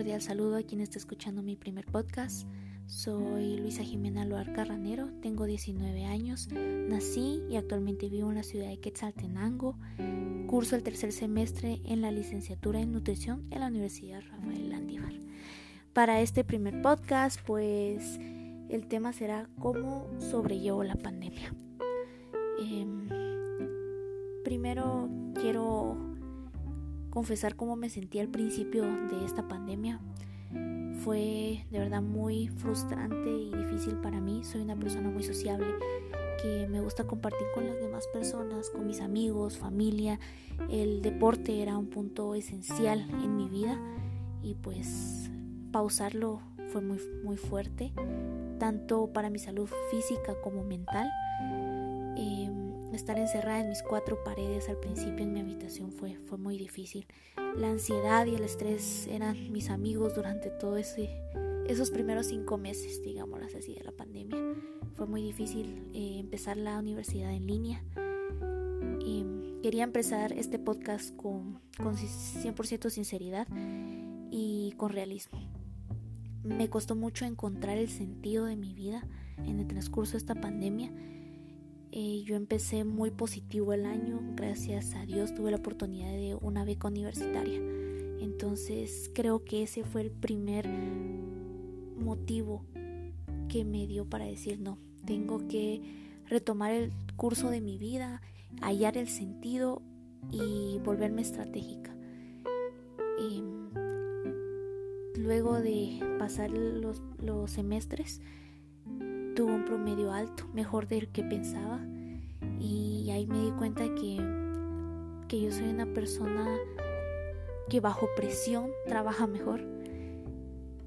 cordial saludo a quien está escuchando mi primer podcast. Soy Luisa Jimena Loar Carranero, tengo 19 años, nací y actualmente vivo en la ciudad de Quetzaltenango. Curso el tercer semestre en la licenciatura en nutrición en la Universidad Rafael Landívar. Para este primer podcast, pues el tema será cómo sobrellevo la pandemia. Em, primero quiero confesar cómo me sentí al principio de esta pandemia. Fue de verdad muy frustrante y difícil para mí. Soy una persona muy sociable que me gusta compartir con las demás personas, con mis amigos, familia. El deporte era un punto esencial en mi vida y pues pausarlo fue muy, muy fuerte, tanto para mi salud física como mental. Em, estar encerrada en mis cuatro paredes al principio en mi habitación fue, fue muy difícil. La ansiedad y el estrés eran mis amigos durante todo ese, esos primeros cinco meses, digamos así, de la pandemia. Fue muy difícil eh, empezar la universidad en línea. Y quería empezar este podcast con, con 100% sinceridad y con realismo. Me costó mucho encontrar el sentido de mi vida en el transcurso de esta pandemia. Eh, yo empecé muy positivo el año, gracias a Dios tuve la oportunidad de una beca universitaria. Entonces creo que ese fue el primer motivo que me dio para decir no, tengo que retomar el curso de mi vida, hallar el sentido y volverme estratégica. Em, luego de pasar los, los semestres, tuvo un promedio alto, mejor del que pensaba. Y ahí me di cuenta que, que yo soy una persona que bajo presión trabaja mejor.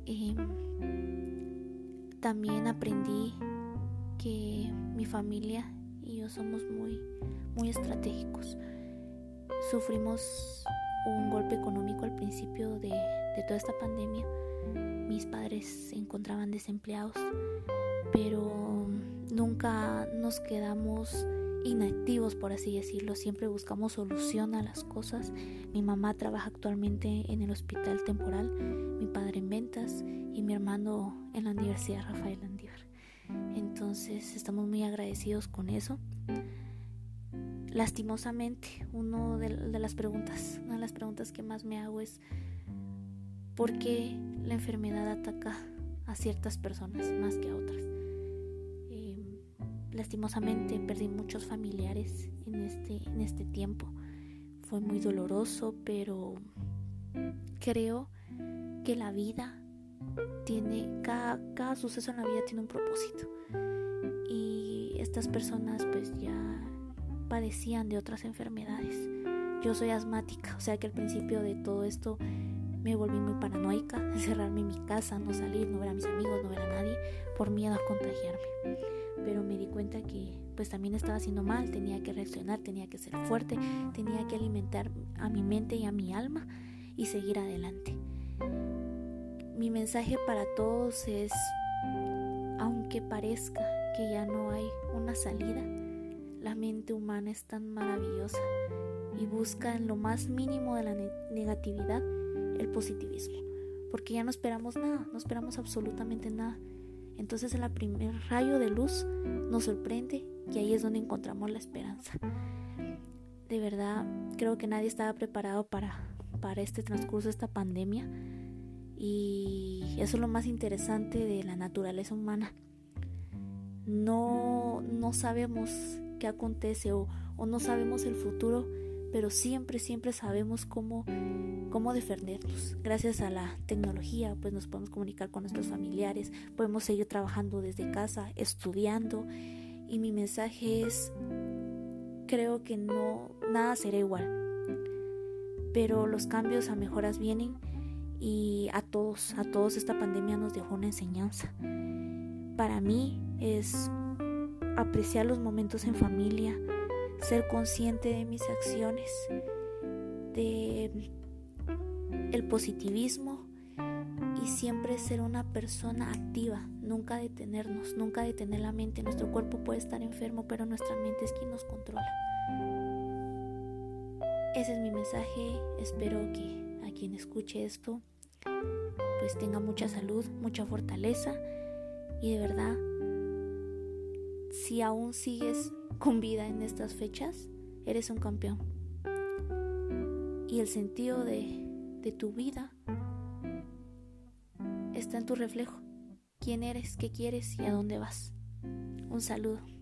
Y también aprendí que mi familia y yo somos muy, muy estratégicos. Sufrimos un golpe económico al principio de, de toda esta pandemia. Mis padres se encontraban desempleados pero nunca nos quedamos inactivos, por así decirlo. Siempre buscamos solución a las cosas. Mi mamá trabaja actualmente en el hospital temporal, mi padre en ventas y mi hermano en la Universidad Rafael Landívar. Entonces estamos muy agradecidos con eso. Lastimosamente, una de, de las preguntas, una de las preguntas que más me hago es ¿por qué la enfermedad ataca a ciertas personas más que a otras? Lastimosamente perdí muchos familiares en este, en este tiempo. Fue muy doloroso, pero creo que la vida tiene, cada, cada suceso en la vida tiene un propósito. Y estas personas pues ya padecían de otras enfermedades. Yo soy asmática, o sea que al principio de todo esto me volví muy paranoica, encerrarme en mi casa, no salir, no ver a mis amigos, no ver a nadie, por miedo a contagiarme pero me di cuenta que pues también estaba haciendo mal, tenía que reaccionar, tenía que ser fuerte, tenía que alimentar a mi mente y a mi alma y seguir adelante. Mi mensaje para todos es, aunque parezca que ya no hay una salida, la mente humana es tan maravillosa y busca en lo más mínimo de la negatividad el positivismo, porque ya no esperamos nada, no esperamos absolutamente nada entonces el primer rayo de luz nos sorprende y ahí es donde encontramos la esperanza. De verdad, creo que nadie estaba preparado para, para este transcurso, esta pandemia. Y eso es lo más interesante de la naturaleza humana. No, no sabemos qué acontece o, o no sabemos el futuro, pero siempre, siempre sabemos cómo cómo defendernos. Gracias a la tecnología, pues nos podemos comunicar con nuestros familiares, podemos seguir trabajando desde casa, estudiando. Y mi mensaje es, creo que no, nada será igual. Pero los cambios a mejoras vienen y a todos, a todos esta pandemia nos dejó una enseñanza. Para mí es apreciar los momentos en familia, ser consciente de mis acciones, de el positivismo y siempre ser una persona activa, nunca detenernos, nunca detener la mente. Nuestro cuerpo puede estar enfermo, pero nuestra mente es quien nos controla. Ese es mi mensaje, espero que a quien escuche esto pues tenga mucha salud, mucha fortaleza y de verdad, si aún sigues con vida en estas fechas, eres un campeón. Y el sentido de, tu vida está en tu reflejo. ¿Quién eres? ¿Qué quieres? ¿Y a dónde vas? Un saludo.